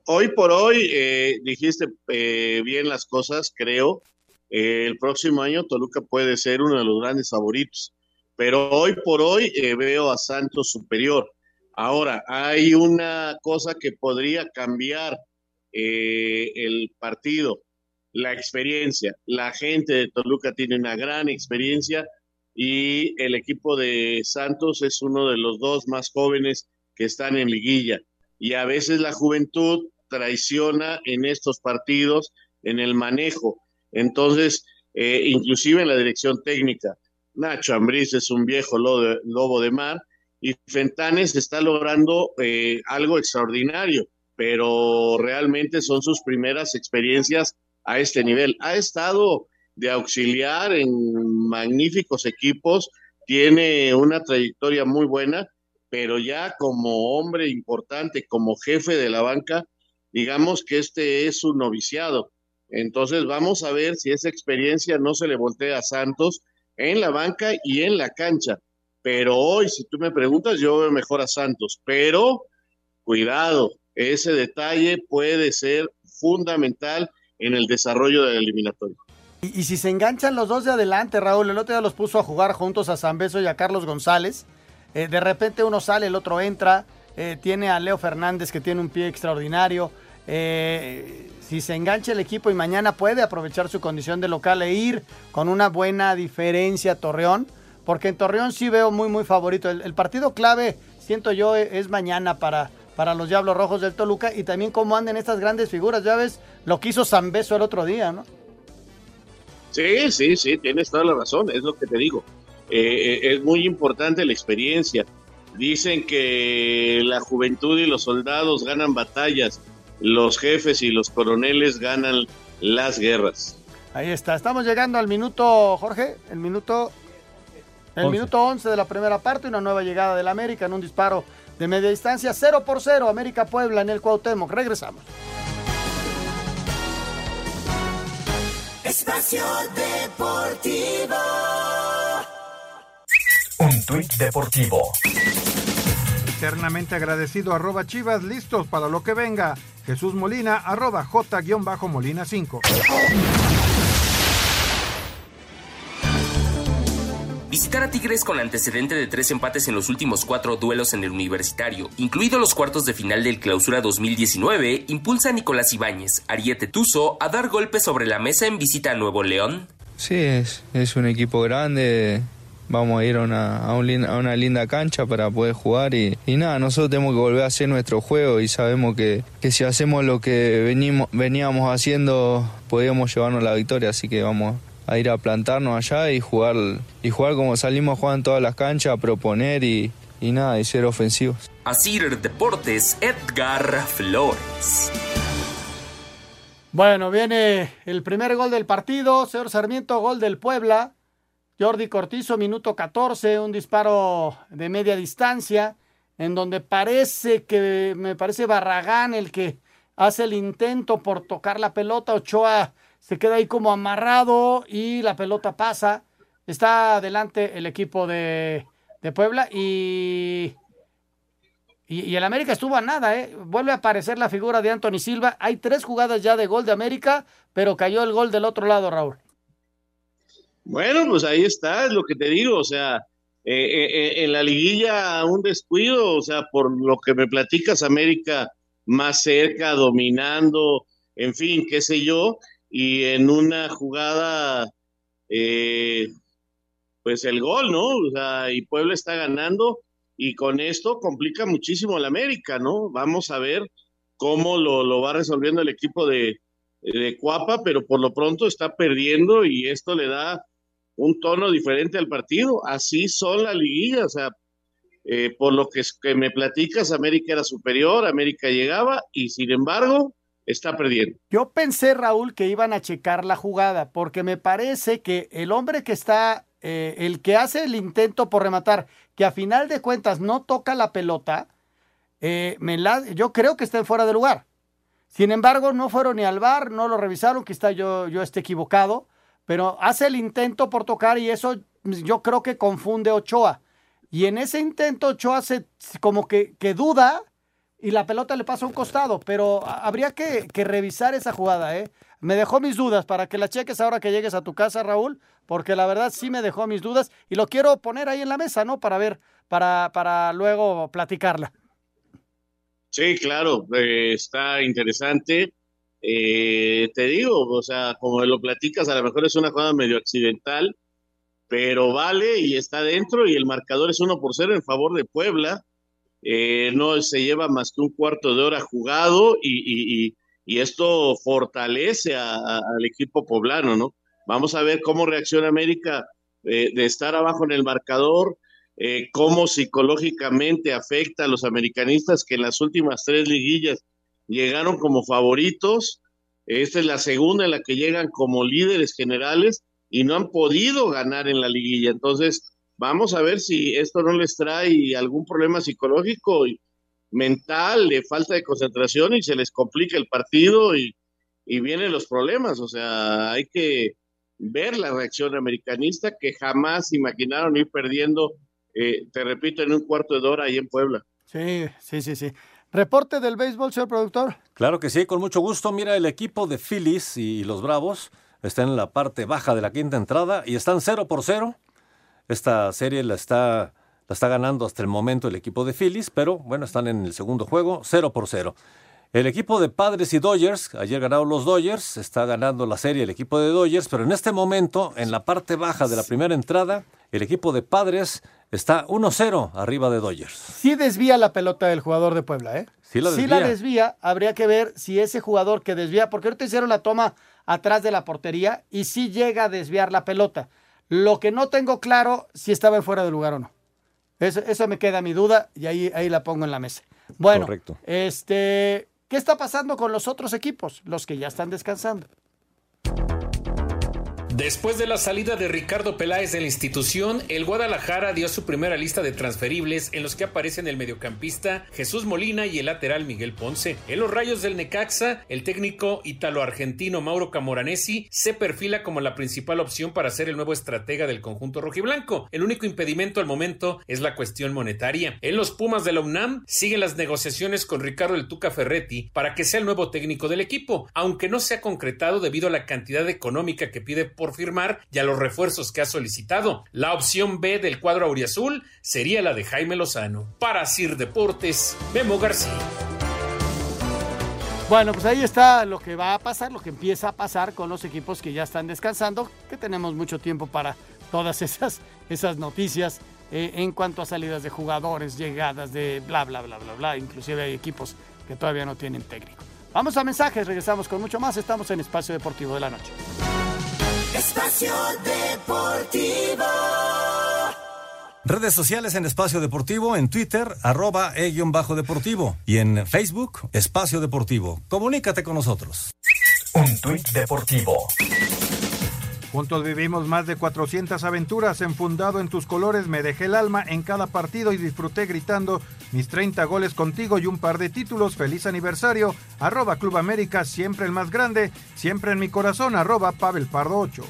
Hoy por hoy eh, dijiste eh, bien las cosas, creo. eh, el próximo año Toluca puede ser uno de los grandes favoritos. Pero hoy por hoy eh, veo a Santos superior. Ahora, hay una cosa que podría cambiar el partido, la experiencia. La gente de Toluca tiene una gran experiencia y el equipo de Santos es uno de los dos más jóvenes que están en liguilla. Y a veces la juventud traiciona en estos partidos, en el manejo. Entonces, eh, inclusive en la dirección técnica. Nacho Ambriz es un viejo lobo de, mar y Fentanes está logrando eh, algo extraordinario, pero realmente son sus primeras experiencias a este nivel. Ha estado de auxiliar en magníficos equipos, tiene una trayectoria muy buena, pero ya como hombre importante, como jefe de la banca, digamos que este es un noviciado. Entonces vamos a ver si esa experiencia no se le voltea a Santos en la banca y en la cancha. Pero hoy, si tú me preguntas, yo veo mejor a Santos. Pero cuidado, ese detalle puede ser fundamental en el desarrollo del eliminatorio. Y, si se enganchan los dos de adelante, Raúl, el otro día los puso a jugar juntos a San Beso y a Carlos González. Eh, de repente uno sale, el otro entra. Eh, tiene a Leo Fernández que tiene un pie extraordinario. Eh, si se engancha el equipo y mañana puede aprovechar su condición de local e ir con una buena diferencia a Torreón, porque en Torreón sí veo muy, muy favorito. El, partido clave, siento yo, es mañana para, para los Diablos Rojos del Toluca y también cómo andan estas grandes figuras. Ya ves lo que hizo San Beso el otro día, ¿no? Sí, sí, sí, tienes toda la razón, es lo que te digo. Eh, eh, es muy importante la experiencia. Dicen que la juventud y los soldados ganan batallas los jefes y los coroneles ganan las guerras. Ahí está, estamos llegando al minuto, Jorge, el minuto el minuto 11 de la primera parte, una nueva llegada del América en un disparo de media distancia, 0 por 0, América Puebla en el Cuauhtémoc. Regresamos. Espacio Deportivo. Un tuit deportivo. Eternamente agradecido arroba Chivas, listos para lo que venga. Jesús Molina, arroba J-Molina 5. Visitar a Tigres con antecedente de tres empates en los últimos cuatro duelos en el universitario, incluido los cuartos de final del Clausura 2019, impulsa a Nicolás Ibáñez, Ariete Tuzo, a dar golpes sobre la mesa en visita a Nuevo León. Sí, es, es un equipo grande, vamos a ir a una, a, una linda cancha para poder jugar y, nada, nosotros tenemos que volver a hacer nuestro juego y sabemos que, que si hacemos lo que venimos, veníamos haciendo podíamos llevarnos la victoria, así que vamos a ir a plantarnos allá y jugar, y jugar como salimos a jugar en todas las canchas, a proponer y, y nada, y ser ofensivos. Así Deportes, Edgar Flores. Bueno, viene el primer gol del partido, señor Sarmiento, gol del Puebla. Jordi Cortizo, minuto 14, un disparo de media distancia, en donde parece que, me parece Barragán el que hace el intento por tocar la pelota, Ochoa se queda ahí como amarrado y la pelota pasa. Está adelante el equipo de, Puebla y, y, el América estuvo a nada, ¿eh? Vuelve a aparecer la figura de Anthony Silva. Hay tres jugadas ya de gol de América, pero cayó el gol del otro lado, Raúl. Bueno, pues ahí está, es lo que te digo, o sea, eh, eh, eh, en la liguilla un descuido, o sea, por lo que me platicas, América más cerca, dominando, en fin, qué sé yo, y en una jugada, pues el gol, ¿no? O sea, y Puebla está ganando y con esto complica muchísimo la América, ¿no? Vamos a ver cómo lo, va resolviendo el equipo de Cuapa, pero por lo pronto está perdiendo y esto le da un tono diferente al partido. Así son la liguilla, o sea, eh, por lo que, que me platicas, América era superior, América llegaba y sin embargo está perdiendo. Yo pensé, Raúl, que iban a checar la jugada, porque me parece que el hombre que está, eh, el que hace el intento por rematar, que a final de cuentas no toca la pelota, eh, me la, yo creo que está fuera de lugar. Sin embargo, no fueron ni al bar, no lo revisaron, quizá yo, yo esté equivocado pero hace el intento por tocar y eso yo creo que confunde Ochoa. Y en ese intento Ochoa se como que, que duda y la pelota le pasa a un costado, pero habría que, que revisar esa jugada, ¿eh? Me dejó mis dudas para que la cheques ahora que llegues a tu casa, Raúl, porque la verdad sí me dejó mis dudas y lo quiero poner ahí en la mesa, ¿no? Para ver, para, para luego platicarla. Sí, claro, eh, está interesante. Eh, te digo, o sea, como lo platicas, a lo mejor es una jugada medio accidental, pero vale y está dentro y el marcador es uno por cero en favor de Puebla. Eh, no se lleva más que un cuarto de hora jugado y, y, y esto fortalece al equipo poblano, ¿no? Vamos a ver cómo reacciona América eh, de estar abajo en el marcador, eh, cómo psicológicamente afecta a los americanistas que en las últimas tres liguillas llegaron como favoritos. Esta es la segunda en la que llegan como líderes generales y no han podido ganar en la liguilla. Entonces, vamos a ver si esto no les trae algún problema psicológico y mental, de falta de concentración y se les complica el partido y, y vienen los problemas. O sea, hay que ver la reacción americanista que jamás imaginaron ir perdiendo, eh, te repito, en un cuarto de hora ahí en Puebla. Sí, sí, sí, sí. Reporte del béisbol, señor productor. Claro que sí, con mucho gusto. Mira, el equipo de Phillies y los Bravos están en la parte baja de la quinta entrada y están 0 por 0. Esta serie la está, la está ganando hasta el momento el equipo de Phillies, pero bueno, están en el segundo juego, 0 por 0. El equipo de Padres y Dodgers, ayer ganaron los Dodgers, está ganando la serie el equipo de Dodgers, pero en este momento, en la parte baja de la primera entrada, el equipo de Padres está 1-0 arriba de Dodgers. Sí desvía la pelota del jugador de Puebla, ¿eh? Sí la desvía. Sí la desvía, habría que ver si ese jugador que desvía, porque ahorita hicieron la toma atrás de la portería y sí llega a desviar la pelota. Lo que no tengo claro si estaba fuera de lugar o no. Eso, eso me queda mi duda y ahí, ahí la pongo en la mesa. Bueno, Correcto. este, ¿qué está pasando con los otros equipos? Los que ya están descansando. Después de la salida de Ricardo Peláez de la institución, el Guadalajara dio su primera lista de transferibles en los que aparecen el mediocampista Jesús Molina y el lateral Miguel Ponce. En los rayos del Necaxa, el técnico italo-argentino Mauro Camoranesi se perfila como la principal opción para ser el nuevo estratega del conjunto rojiblanco. El único impedimento al momento es la cuestión monetaria. En los Pumas de la UNAM siguen las negociaciones con Ricardo El Tuca Ferretti para que sea el nuevo técnico del equipo, aunque no se ha concretado debido a la cantidad económica que pide por firmar y a los refuerzos que ha solicitado. La opción B del cuadro auriazul sería la de Jaime Lozano. Para Sir Deportes, Memo García. Bueno, pues ahí está lo que va a pasar, lo que empieza a pasar con los equipos que ya están descansando, que tenemos mucho tiempo para todas esas, esas noticias eh, en cuanto a salidas de jugadores, llegadas de bla, bla, bla, bla, bla. Inclusive hay equipos que todavía no tienen técnico. Vamos a mensajes, regresamos con mucho más. Estamos en Espacio Deportivo de la Noche. Espacio Deportivo. Redes sociales en Espacio Deportivo, en Twitter, arroba e-deportivo y en Facebook, Espacio Deportivo. Comunícate con nosotros. Un tuit deportivo. Juntos vivimos más de 400 aventuras. Enfundado en tus colores, me dejé el alma en cada partido y disfruté gritando mis 30 goles contigo y un par de títulos. Feliz aniversario. Arroba Club América, siempre el más grande. Siempre en mi corazón. Arroba Pavel Pardo 8.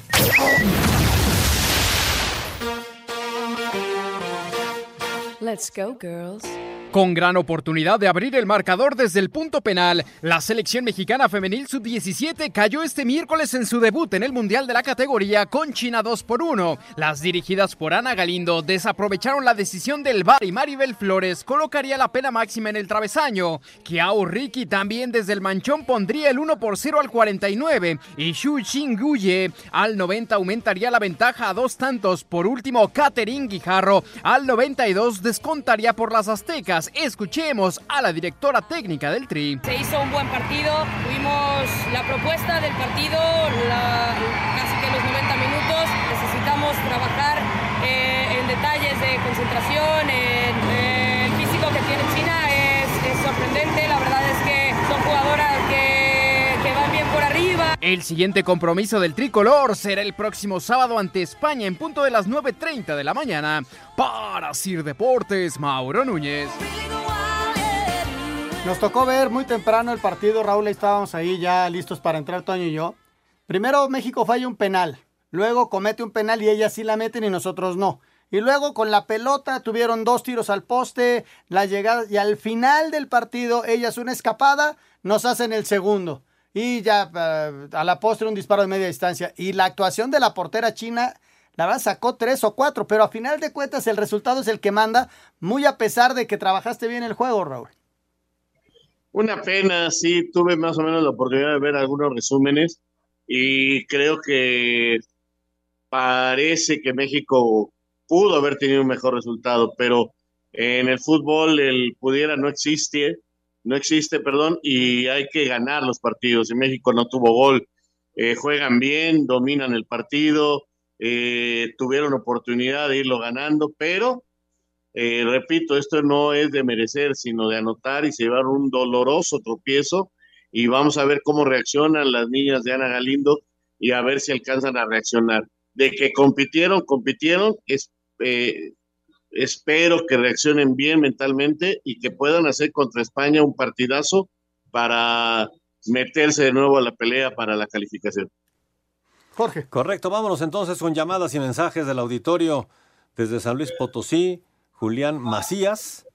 Let's go, girls. Con gran oportunidad de abrir el marcador desde el punto penal, la selección mexicana femenil sub-17 cayó este miércoles en su debut en el Mundial de la categoría con China 2 por 1. Las dirigidas por Ana Galindo desaprovecharon la decisión del VAR y Maribel Flores colocaría la pena máxima en el travesaño. Kiao Ricky también desde el manchón pondría el 1 por 0 al 49 y Xu Xinguye al 90 aumentaría la ventaja a dos tantos. Por último, Catherine Guijarro al 92 descontaría por las aztecas. Escuchemos a la directora técnica del Tri. Se hizo un buen partido, tuvimos la propuesta del partido, casi que los 90 minutos. Necesitamos trabajar eh, en detalles de concentración, en, eh, el físico que tiene China es, es sorprendente. La verdad es que son jugadoras que, que van bien por arriba. El siguiente compromiso del tricolor será el próximo sábado ante España en punto de las 9.30 de la mañana. Para Sir Deportes, Mauro Núñez. Nos tocó ver muy temprano el partido, Raúl, estábamos ahí ya listos para entrar Toño y yo. Primero México falla un penal, luego comete un penal y ellas sí la meten y nosotros no. Y luego con la pelota tuvieron dos tiros al poste, la llegada y al final del partido ellas una escapada, nos hacen el segundo. Y ya eh, a la postre un disparo de media distancia. Y la actuación de la portera china, la verdad sacó tres o cuatro, pero a final de cuentas el resultado es el que manda, muy a pesar de que trabajaste bien el juego, Raúl. Una pena, sí, tuve más o menos la oportunidad de ver algunos resúmenes y creo que parece que México pudo haber tenido un mejor resultado, pero en el fútbol el pudiera no existe, no existe, perdón, y hay que ganar los partidos. Y México no tuvo gol, eh, juegan bien, dominan el partido, eh, tuvieron oportunidad de irlo ganando, pero eh, repito, esto no es de merecer, sino de anotar y se llevar un doloroso tropiezo. Y vamos a ver cómo reaccionan las niñas de Ana Galindo y a ver si alcanzan a reaccionar. De que compitieron, compitieron, es, eh, espero que reaccionen bien mentalmente y que puedan hacer contra España un partidazo para meterse de nuevo a la pelea para la calificación. Jorge. Correcto, vámonos entonces con llamadas y mensajes del auditorio desde San Luis Potosí. Julián Macías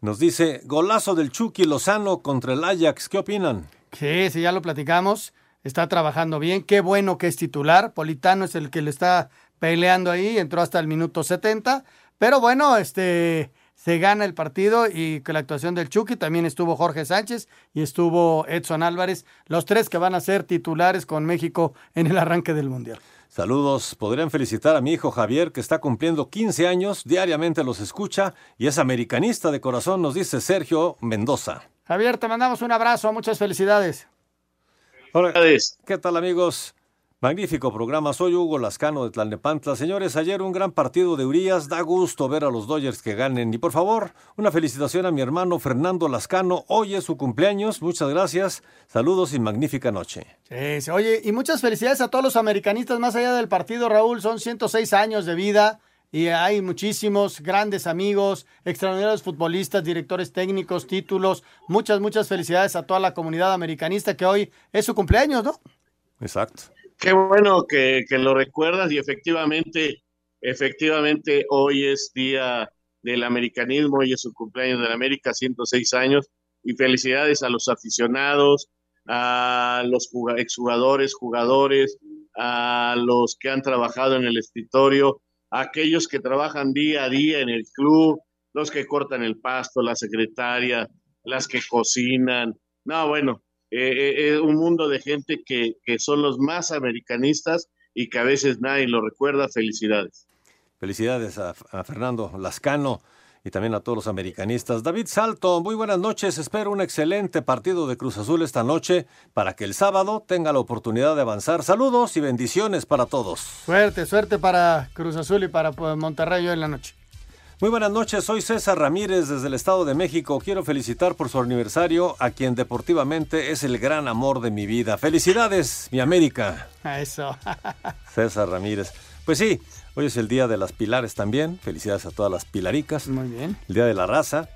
nos dice, golazo del Chucky Lozano contra el Ajax, ¿qué opinan? Sí, sí, ya lo platicamos, está trabajando bien, qué bueno que es titular, Politano es el que le está peleando ahí, entró hasta el minuto 70, pero bueno, este se gana el partido y con la actuación del Chucky también estuvo Jorge Sánchez y estuvo Edson Álvarez, los tres que van a ser titulares con México en el arranque del Mundial. Saludos. Podrían felicitar a mi hijo Javier, que está cumpliendo 15 años, diariamente los escucha y es americanista de corazón, nos dice Sergio Mendoza. Javier, te mandamos un abrazo, muchas felicidades. Hola, ¿qué tal amigos? Magnífico programa, soy Hugo Lascano de Tlalnepantla. Señores, ayer un gran partido de Urias, da gusto ver a los Dodgers que ganen. Y por favor, una felicitación a mi hermano Fernando Lascano, hoy es su cumpleaños, muchas gracias, saludos y magnífica noche. Sí, sí, oye, y muchas felicidades a todos los americanistas más allá del partido, Raúl, son 106 años de vida. Y hay muchísimos grandes amigos, extraordinarios futbolistas, directores técnicos, títulos. Muchas, muchas felicidades a toda la comunidad americanista que hoy es su cumpleaños, ¿no? Exacto. Qué bueno que, lo recuerdas y efectivamente, efectivamente hoy es día del americanismo, hoy es su cumpleaños de la América, 106 años, y felicidades a los aficionados, a los exjugadores, jugadores, a los que han trabajado en el escritorio, a aquellos que trabajan día a día en el club, los que cortan el pasto, la secretaria, las que cocinan. No, bueno, eh, eh, un mundo de gente que, que, son los más americanistas y que a veces nadie lo recuerda. Felicidades. Felicidades a, a, Fernando Lascano y también a todos los americanistas. David Salto, muy buenas noches. Espero un excelente partido de Cruz Azul esta noche para que el sábado tenga la oportunidad de avanzar. Saludos y bendiciones para todos. Suerte, suerte para Cruz Azul y para pues, Monterrey hoy en la noche. Muy buenas noches, soy César Ramírez desde el Estado de México. Quiero felicitar por su aniversario a quien deportivamente es el gran amor de mi vida. Felicidades, mi América. A eso. César Ramírez. Pues sí, hoy es el Día de las Pilares también. Felicidades a todas las pilaricas. Muy bien. El Día de la Raza.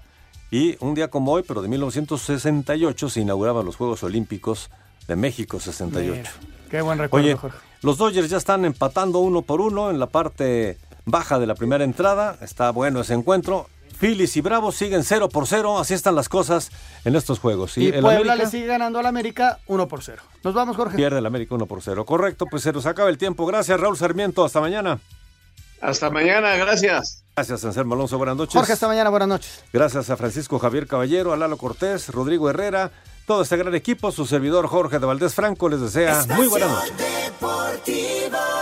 Y un día como hoy, pero de 1968, se inauguraban los Juegos Olímpicos de México 68. Mira, qué buen recuerdo, Oye, Jorge. los Dodgers ya están empatando uno por uno en la parte baja de la primera entrada. Está bueno ese encuentro. Phillies y Bravos siguen 0 por 0. Así están las cosas en estos juegos. Y, el Puebla América le sigue ganando al América 1 por 0. Nos vamos, Jorge. pierde el América 1 por 0. Correcto, pues se nos acaba el tiempo. Gracias, Raúl Sarmiento. Hasta mañana. Hasta mañana, gracias. Gracias, Anselmo Alonso. Buenas noches. Jorge, hasta mañana. Buenas noches. Gracias a Francisco Javier Caballero, a Lalo Cortés, Rodrigo Herrera, todo este gran equipo. Su servidor Jorge de Valdés Franco les desea muy buenas noches. Deportivo.